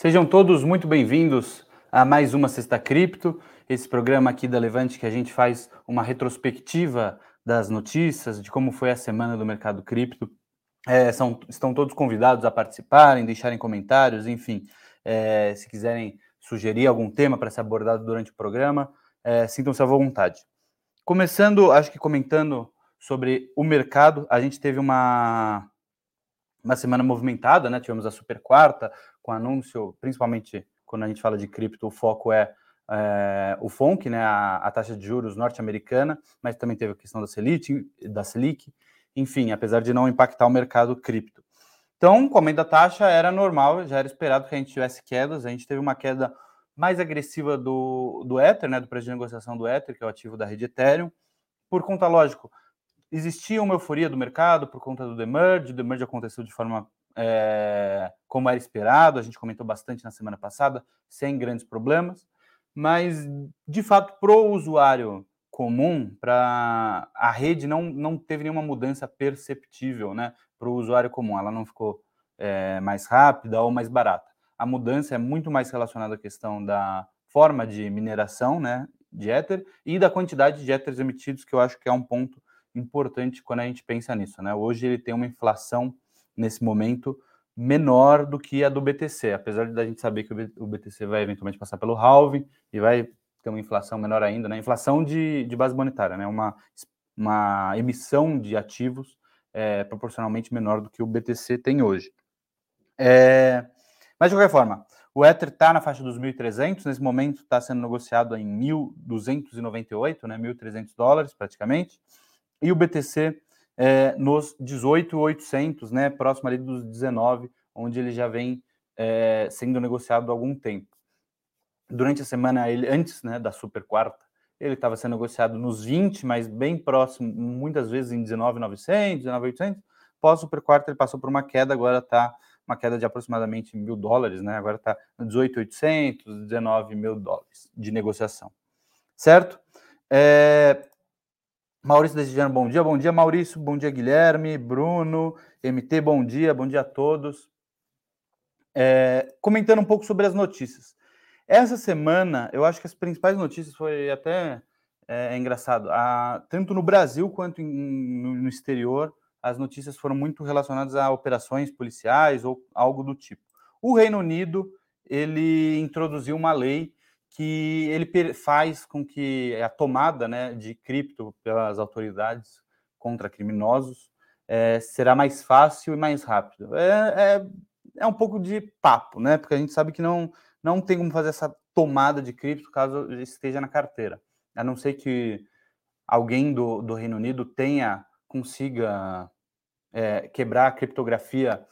Sejam todos muito bem-vindos a mais uma Sexta Cripto, esse programa aqui da Levante que a gente faz uma retrospectiva das notícias, de como foi a semana do mercado cripto. É, são, estão todos convidados a participarem, deixarem comentários, enfim, é, se quiserem sugerir algum tema para ser abordado durante o programa, é, sintam-se à vontade. Começando, acho que comentando sobre o mercado, a gente teve uma, uma semana movimentada, né? Tivemos a super quarta, com anúncio, principalmente quando a gente fala de cripto, o foco é, é o FONC, né, a, a taxa de juros norte-americana, mas também teve a questão da Selic, da Selic, enfim, apesar de não impactar o mercado cripto. Então, com aumento da taxa, era normal, já era esperado que a gente tivesse quedas, a gente teve uma queda mais agressiva do, do Ether, né, do preço de negociação do Ether, que é o ativo da rede Ethereum, por conta, lógico, existia uma euforia do mercado por conta do demerge, o demerge aconteceu de forma é, como era esperado, a gente comentou bastante na semana passada, sem grandes problemas, mas de fato, para o usuário comum, para a rede não, não teve nenhuma mudança perceptível né, para o usuário comum, ela não ficou é, mais rápida ou mais barata. A mudança é muito mais relacionada à questão da forma de mineração né, de Ether e da quantidade de Ethers emitidos, que eu acho que é um ponto importante quando a gente pensa nisso. Né? Hoje ele tem uma inflação nesse momento menor do que a do BTC, apesar de a gente saber que o BTC vai eventualmente passar pelo halving e vai ter uma inflação menor ainda, né? Inflação de, de base monetária, né? Uma, uma emissão de ativos é, proporcionalmente menor do que o BTC tem hoje. É, mas de qualquer forma, o Ether está na faixa dos 1.300, nesse momento está sendo negociado em 1.298, né? 1.300 dólares praticamente, e o BTC é, nos 18,800, né, próximo ali dos 19, onde ele já vem é, sendo negociado há algum tempo. Durante a semana, ele, antes né, da super quarta, ele estava sendo negociado nos 20, mas bem próximo, muitas vezes em 19,900, 19,800. Pós super quarta, ele passou por uma queda, agora está uma queda de aproximadamente mil dólares, né? Agora está 18,800, 19 mil dólares de negociação, certo? É, Maurício desejando bom dia, bom dia Maurício, bom dia Guilherme, Bruno, MT, bom dia, bom dia a todos. É, comentando um pouco sobre as notícias. Essa semana, eu acho que as principais notícias foi até é, é engraçado. A, tanto no Brasil quanto em, no, no exterior, as notícias foram muito relacionadas a operações policiais ou algo do tipo. O Reino Unido ele introduziu uma lei que ele faz com que a tomada né, de cripto pelas autoridades contra criminosos é, será mais fácil e mais rápido. É, é, é, um pouco de papo, né? Porque a gente sabe que não, não tem como fazer essa tomada de cripto caso esteja na carteira. A não ser que alguém do, do Reino Unido tenha, consiga é, quebrar a criptografia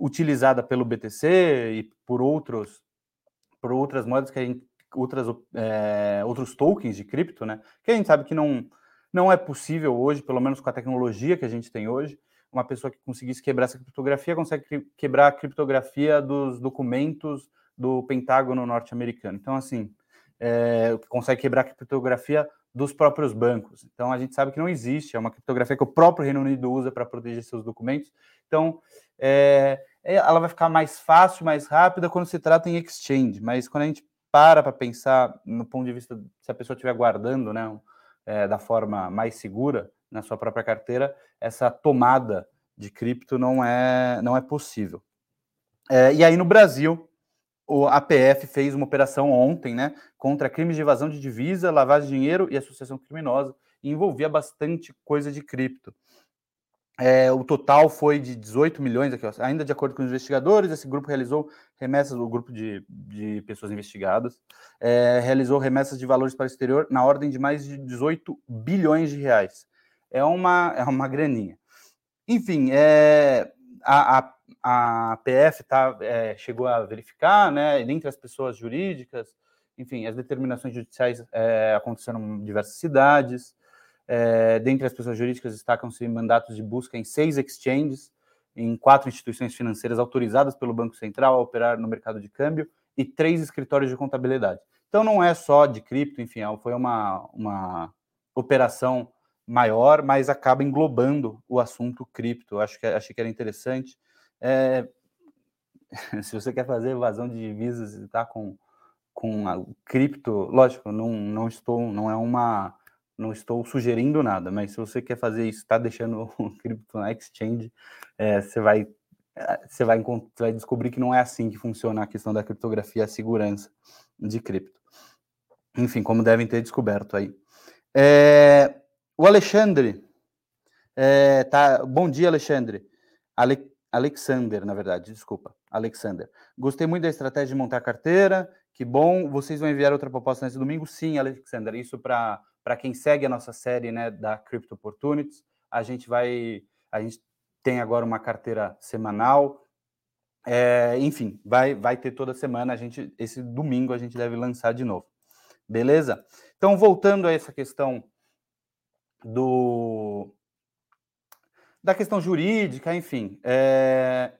utilizada pelo BTC e por outros por outras moedas que a gente, outras, é, outros tokens de cripto, né? Que a gente sabe que não, não é possível hoje, pelo menos com a tecnologia que a gente tem hoje, uma pessoa que conseguisse quebrar essa criptografia consegue quebrar a criptografia dos documentos do Pentágono norte-americano. Então, assim, é, consegue quebrar a criptografia dos próprios bancos. Então, a gente sabe que não existe, é uma criptografia que o próprio Reino Unido usa para proteger seus documentos. Então, é, ela vai ficar mais fácil, mais rápida quando se trata em exchange, mas quando a gente para para pensar no ponto de vista se a pessoa estiver guardando, né, é, da forma mais segura na sua própria carteira, essa tomada de cripto não é não é possível. É, e aí no Brasil, o APF fez uma operação ontem, né, contra crimes de evasão de divisa, lavagem de dinheiro e associação criminosa, e envolvia bastante coisa de cripto. É, o total foi de 18 milhões, aqui, ó, ainda de acordo com os investigadores. Esse grupo realizou remessas, o grupo de, de pessoas investigadas, é, realizou remessas de valores para o exterior na ordem de mais de 18 bilhões de reais. É uma, é uma graninha. Enfim, é, a, a, a PF tá, é, chegou a verificar, né, dentre as pessoas jurídicas, enfim, as determinações judiciais é, aconteceram em diversas cidades. É, dentre as pessoas jurídicas, destacam-se mandatos de busca em seis exchanges, em quatro instituições financeiras autorizadas pelo Banco Central a operar no mercado de câmbio e três escritórios de contabilidade. Então, não é só de cripto, enfim, é, foi uma, uma operação maior, mas acaba englobando o assunto cripto. Acho que achei que era interessante. É, se você quer fazer evasão de divisas e tá com com a cripto, lógico, não, não estou, não é uma, não estou sugerindo nada, mas se você quer fazer isso, está deixando o cripto na exchange, é, você vai você vai, vai descobrir que não é assim que funciona a questão da criptografia, a segurança de cripto. Enfim, como devem ter descoberto aí. É, o Alexandre, é, tá, bom dia, Alexandre. Ale, Alexander, na verdade, desculpa, Alexander. Gostei muito da estratégia de montar carteira, que bom. Vocês vão enviar outra proposta nesse domingo? Sim, Alexander. Isso para quem segue a nossa série né, da Crypto Opportunities. A gente vai. A gente tem agora uma carteira semanal. É, enfim, vai, vai ter toda semana. A gente, esse domingo a gente deve lançar de novo. Beleza? Então, voltando a essa questão do da questão jurídica, enfim, é,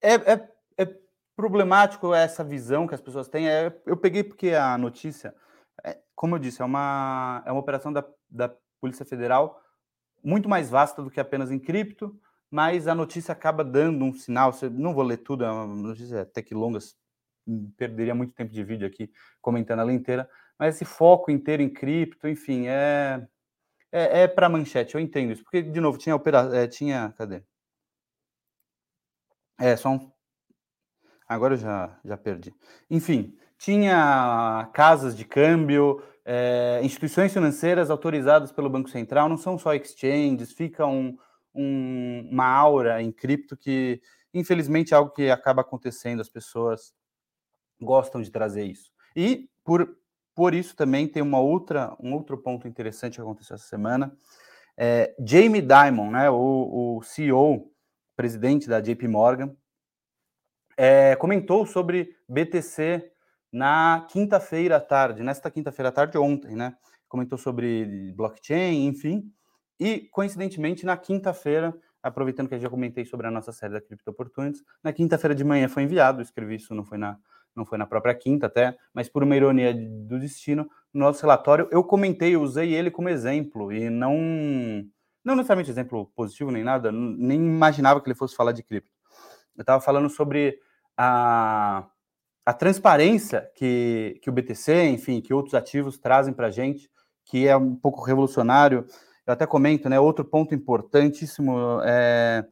é, é, é problemático essa visão que as pessoas têm. É, eu peguei porque a notícia, é, como eu disse, é uma, é uma operação da, da Polícia Federal muito mais vasta do que apenas em cripto, mas a notícia acaba dando um sinal. Não vou ler tudo, é uma notícia até que longa, perderia muito tempo de vídeo aqui comentando ela inteira, mas esse foco inteiro em cripto, enfim, é, é, é para manchete, eu entendo isso, porque, de novo, tinha operação, é, tinha, cadê? É, só um, agora eu já, já perdi. Enfim, tinha casas de câmbio, é, instituições financeiras autorizadas pelo Banco Central, não são só exchanges, fica um, um, uma aura em cripto que, infelizmente, é algo que acaba acontecendo, as pessoas gostam de trazer isso. E, por, por isso, também tem uma outra, um outro ponto interessante que aconteceu essa semana. É, Jamie Dimon, né, o, o CEO, presidente da JP Morgan, é, comentou sobre BTC na quinta-feira à tarde, nesta quinta-feira à tarde, ontem, né? Comentou sobre blockchain, enfim. E, coincidentemente, na quinta-feira, aproveitando que eu já comentei sobre a nossa série da Crypto Opportunities, na quinta-feira de manhã foi enviado, escrevi isso, não foi na, não foi na própria quinta até, mas por uma ironia do destino, no nosso relatório eu comentei, usei ele como exemplo, e não, não necessariamente exemplo positivo nem nada, nem imaginava que ele fosse falar de cripto. Eu estava falando sobre a, a transparência que, que o BTC, enfim, que outros ativos trazem para a gente, que é um pouco revolucionário. Eu até comento, né? Outro ponto importantíssimo é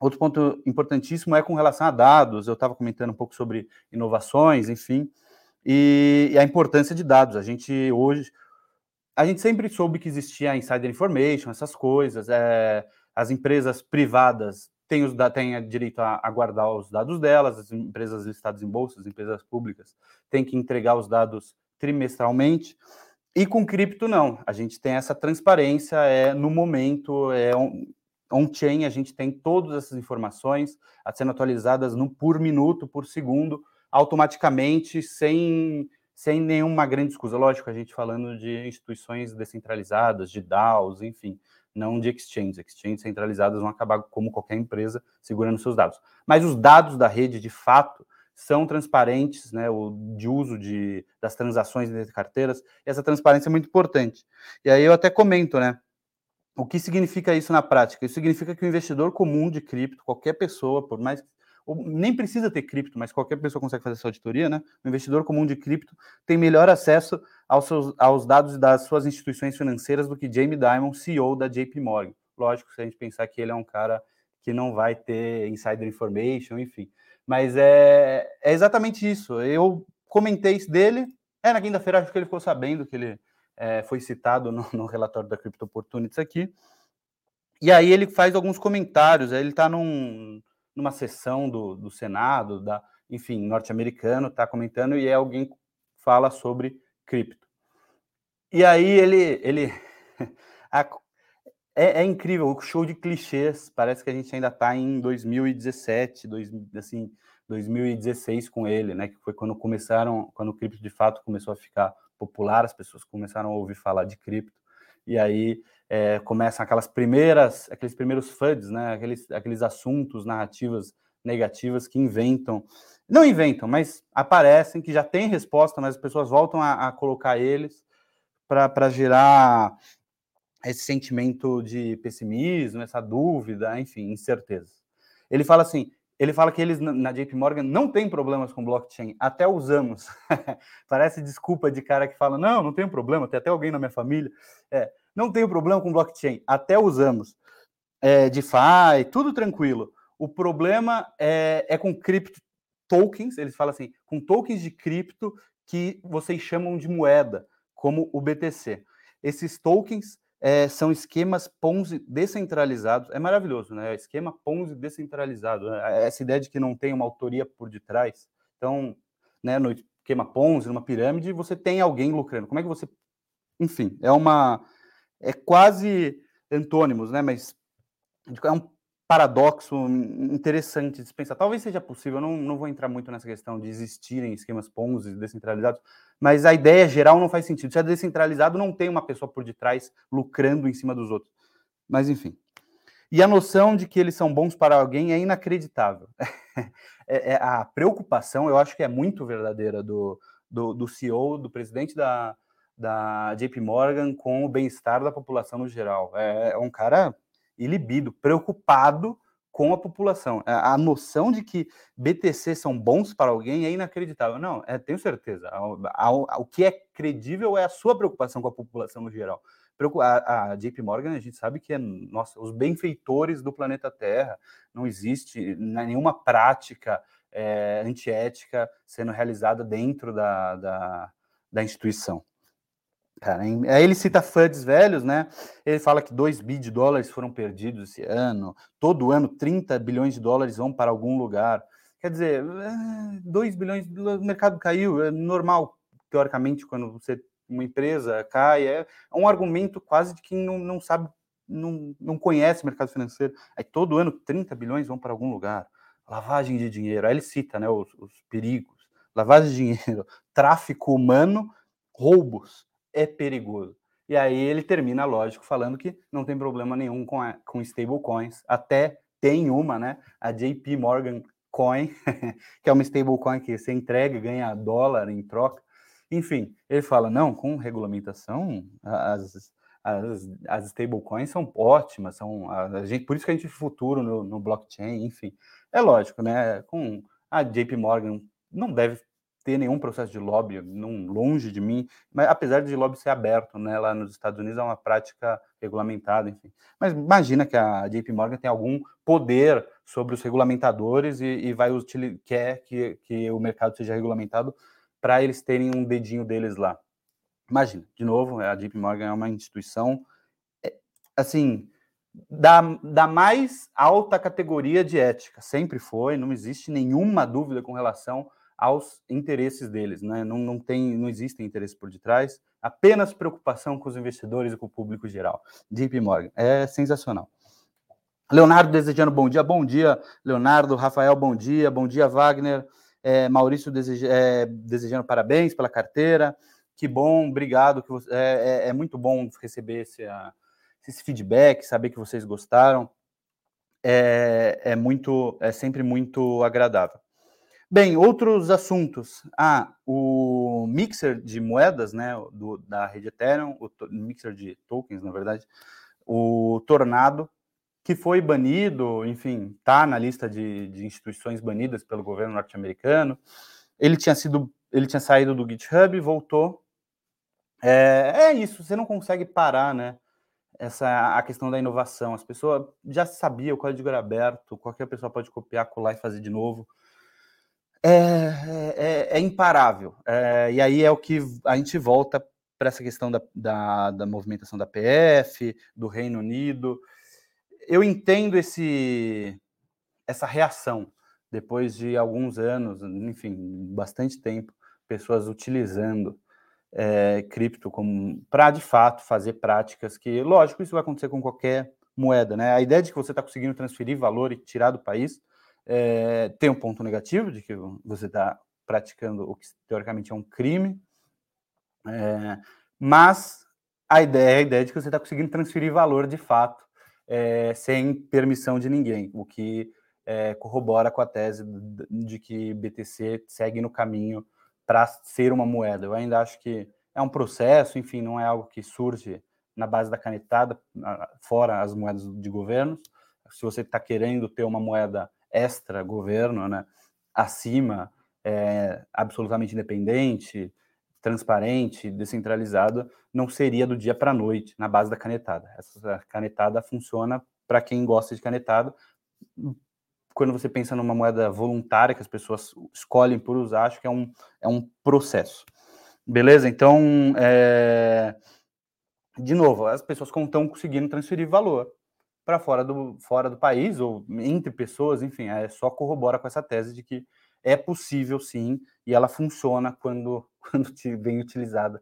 outro ponto importantíssimo é com relação a dados. Eu estava comentando um pouco sobre inovações, enfim, e, e, a importância de dados. A gente hoje, a gente sempre soube que existia insider information, essas coisas. É, as empresas privadas tem, os, tem direito a, a, guardar os dados delas, as empresas listadas em bolsas, as empresas públicas têm que entregar os dados trimestralmente. E com cripto, não. A gente tem essa transparência, é no momento, é on-chain, a gente tem todas essas informações sendo atualizadas no, por minuto, por segundo, automaticamente, sem, sem nenhuma grande escusa. Lógico, a gente falando de instituições descentralizadas, de DAOs, enfim não de exchanges. Exchanges centralizadas vão acabar como qualquer empresa segurando seus dados. Mas os dados da rede, de fato, são transparentes, né, o de uso de, das transações entre carteiras, e essa transparência é muito importante. E aí eu até comento, né, o que significa isso na prática? Isso significa que o investidor comum de cripto, qualquer pessoa, por mais nem precisa ter cripto, mas qualquer pessoa consegue fazer essa auditoria, né? O investidor comum de cripto tem melhor acesso aos, seus, aos dados das suas instituições financeiras do que Jamie Dimon, CEO da JP Morgan. Lógico, se a gente pensar que ele é um cara que não vai ter insider information, enfim. Mas é, é exatamente isso. Eu comentei isso dele, é na quinta-feira, acho que ele ficou sabendo que ele é, foi citado no, no relatório da Crypto Opportunities aqui. E aí ele faz alguns comentários, ele está num, numa sessão do, do Senado, da, enfim, norte-americano, está comentando e é alguém fala sobre cripto. E aí ele, ele a, é, é, incrível o show de clichês. Parece que a gente ainda está em 2017, dois, assim, 2016 com ele, né? Que foi quando começaram, quando o cripto de fato começou a ficar popular, as pessoas começaram a ouvir falar de cripto. E aí é, começam aquelas primeiras, aqueles primeiros FUDs, né? Aqueles, aqueles assuntos, narrativas negativas que inventam, não inventam, mas aparecem, que já tem resposta, mas as pessoas voltam a, a colocar eles para gerar esse sentimento de pessimismo, essa dúvida, enfim, incerteza. Ele fala assim: ele fala que eles na JP Morgan não tem problemas com blockchain, até usamos. Parece desculpa de cara que fala: não, não tenho problema, tem até alguém na minha família. É, não tenho problema com blockchain, até usamos. É, DeFi, tudo tranquilo. O problema é, é com cripto tokens, eles falam assim, com tokens de cripto que vocês chamam de moeda, como o BTC. Esses tokens é, são esquemas Ponzi descentralizados. É maravilhoso, né? Esquema Ponzi descentralizado. Né? Essa ideia de que não tem uma autoria por detrás. Então, né, no esquema Ponzi, numa pirâmide, você tem alguém lucrando. Como é que você. Enfim, é uma. É quase antônimos, né? Mas é um paradoxo interessante de pensar. Talvez seja possível, não, não vou entrar muito nessa questão de existirem esquemas Ponzi descentralizados, mas a ideia geral não faz sentido. Se é descentralizado, não tem uma pessoa por detrás lucrando em cima dos outros. Mas enfim. E a noção de que eles são bons para alguém é inacreditável. é, é, a preocupação, eu acho que é muito verdadeira do, do, do CEO, do presidente da, da JP Morgan com o bem-estar da população no geral. É, é um cara ilibido, preocupado com a população. A noção de que BTC são bons para alguém é inacreditável. Não, é, tenho certeza. O que é credível é a sua preocupação com a população no geral. A, a JP Morgan, a gente sabe que é nossa, os benfeitores do planeta Terra. Não existe nenhuma prática é, antiética sendo realizada dentro da, da, da instituição. Cara, aí ele cita FUDs velhos, né? Ele fala que 2 bi de dólares foram perdidos esse ano, todo ano 30 bilhões de dólares vão para algum lugar. Quer dizer, 2 é, bilhões, o mercado caiu, é normal, teoricamente, quando você uma empresa cai, é um argumento quase de quem não, não sabe, não, não conhece o mercado financeiro. Aí todo ano 30 bilhões vão para algum lugar. Lavagem de dinheiro, aí ele cita né, os, os perigos, lavagem de dinheiro, tráfico humano, roubos é perigoso. E aí ele termina, lógico, falando que não tem problema nenhum com, com stablecoins. Até tem uma, né? A JP Morgan Coin, que é uma stablecoin que você entrega e ganha dólar em troca. Enfim, ele fala, não, com regulamentação, as, as, as stablecoins são ótimas, são a, gente, por isso que a gente tem futuro no, no blockchain, enfim. É lógico, né? Com a JP Morgan não deve ter nenhum processo de lobby, não, longe de mim, mas apesar de lobby ser aberto, né, lá nos Estados Unidos é uma prática regulamentada, enfim. Mas imagina que a JP Morgan tem algum poder sobre os regulamentadores e, e vai utilizar, quer que, que o mercado seja regulamentado para eles terem um dedinho deles lá. Imagina, de novo, a JP Morgan é uma instituição, é, assim, da, da mais alta categoria de ética, sempre foi, não existe nenhuma dúvida com relação aos interesses deles, né? Não, não tem, não existem interesses por detrás, apenas preocupação com os investidores e com o público geral. JP Morgan, é sensacional. Leonardo desejando bom dia, bom dia, Leonardo, Rafael, bom dia, bom dia, Wagner, é, Maurício deseja, é, desejando parabéns pela carteira, que bom, obrigado, que você, é, é, é muito bom receber esse, a, esse feedback, saber que vocês gostaram, é, é muito, é sempre muito agradável. Bem, outros assuntos. Ah, o mixer de moedas, né, do, da rede Ethereum, o mixer de tokens, na verdade, o Tornado, que foi banido, enfim, tá na lista de, de instituições banidas pelo governo norte-americano. Ele tinha sido, ele tinha saído do GitHub, voltou. É, é isso, você não consegue parar, né? Essa a questão da inovação. As pessoas já sabiam, o código era aberto, qualquer pessoa pode copiar, colar e fazer de novo é, é, é, é imparável. É, e aí é o que a gente volta para essa questão da, da, da, movimentação da PF, do Reino Unido. Eu entendo esse, essa reação depois de alguns anos, enfim, bastante tempo, pessoas utilizando é, cripto para de fato fazer práticas que, lógico, isso vai acontecer com qualquer moeda, né? A ideia de que você está conseguindo transferir valor e tirar do país é, tem um ponto negativo de que você está praticando o que teoricamente é um crime, é, mas a ideia é a ideia de que você está conseguindo transferir valor de fato é, sem permissão de ninguém, o que é, corrobora com a tese de que BTC segue no caminho para ser uma moeda. Eu ainda acho que é um processo, enfim, não é algo que surge na base da canetada, fora as moedas de governos. Se você está querendo ter uma moeda extra governo, né, acima, é, absolutamente independente, transparente, descentralizada, não seria do dia para a noite na base da canetada. Essa canetada funciona para quem gosta de canetada. Quando você pensa numa moeda voluntária que as pessoas escolhem por usar, acho que é um, é um processo. Beleza? Então, é... de novo, as pessoas estão conseguindo transferir valor para fora do, fora do país ou entre pessoas, enfim, é só corrobora com essa tese de que é possível sim e ela funciona quando, quando vem utilizada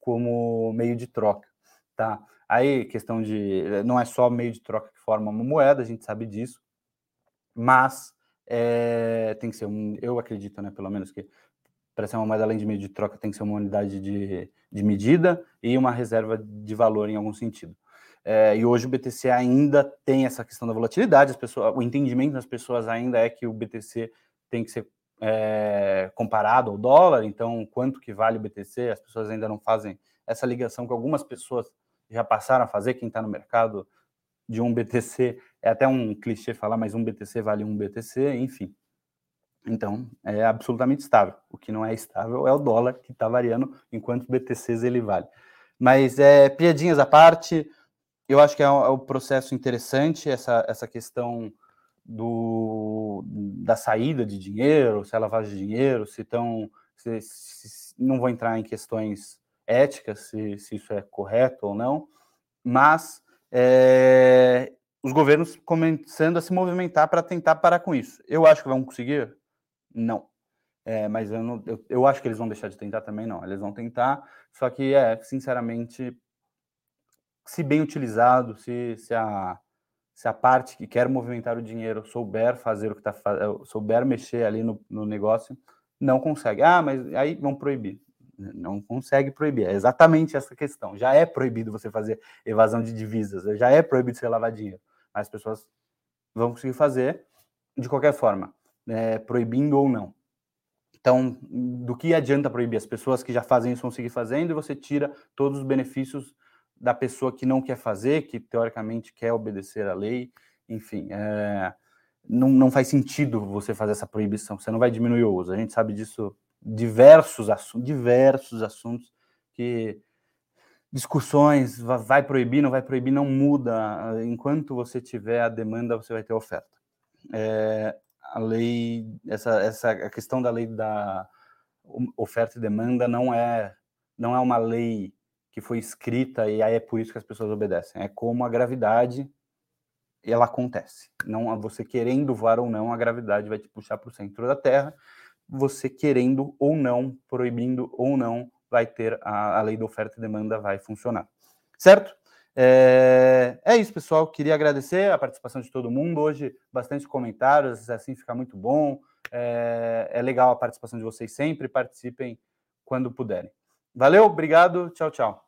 como meio de troca, tá? Aí, questão de. Não é só meio de troca que forma uma moeda, a gente sabe disso, mas é, tem que ser um. Eu acredito, né, pelo menos, que para ser uma moeda além de meio de troca tem que ser uma unidade de, de medida e uma reserva de valor em algum sentido. É, e hoje o BTC ainda tem essa questão da volatilidade, as pessoas, o entendimento das pessoas ainda é que o BTC tem que ser é, comparado ao dólar, então quanto que vale o BTC, as pessoas ainda não fazem essa ligação que algumas pessoas já passaram a fazer, quem está no mercado de um BTC, é até um clichê falar, mas um BTC vale um BTC, enfim. Então, é absolutamente estável. O que não é estável é o dólar, que está variando, enquanto BTCs ele vale. Mas, é, piadinhas à parte, eu acho que é um, é um processo interessante, essa, essa questão do, da saída de dinheiro, se é lavagem de dinheiro, se estão. Se, se, não vou entrar em questões éticas, se, se isso é correto ou não, mas é, os governos começando a se movimentar para tentar parar com isso. Eu acho que vão conseguir? Não. É, mas eu, não, eu, eu, acho que eles vão deixar de tentar também, não. Eles vão tentar, só que, é, sinceramente, se bem utilizado, se, se a se a parte que quer movimentar o dinheiro souber fazer o que está fazendo, souber mexer ali no, no, negócio, não consegue. Ah, mas aí vão proibir. Não consegue proibir. É exatamente essa questão. Já é proibido você fazer evasão de divisas, já é proibido você lavar dinheiro. As pessoas vão conseguir fazer de qualquer forma, né, proibindo ou não. Então, do que adianta proibir? As pessoas que já fazem isso vão seguir fazendo e você tira todos os benefícios da pessoa que não quer fazer, que teoricamente quer obedecer à lei, enfim, é, não, não faz sentido você fazer essa proibição, você não vai diminuir o uso. A gente sabe disso, diversos, assuntos, diversos assuntos que discussões, vai proibir, não vai proibir, não muda. Enquanto você tiver a demanda, você vai ter oferta. É, a lei, essa, essa a questão da lei da oferta e demanda não é, não é uma lei que foi escrita e aí é por isso que as pessoas obedecem. É como a gravidade ela acontece. Não você querendo voar ou não, a gravidade vai te puxar para o centro da Terra. Você querendo ou não, proibindo ou não, vai ter a, a lei da oferta e demanda vai funcionar. Certo? É, é, isso, pessoal. Queria agradecer a participação de todo mundo. Hoje, bastante comentários, assim fica muito bom. É, é legal a participação de vocês sempre. Participem quando puderem. Valeu, obrigado, tchau, tchau.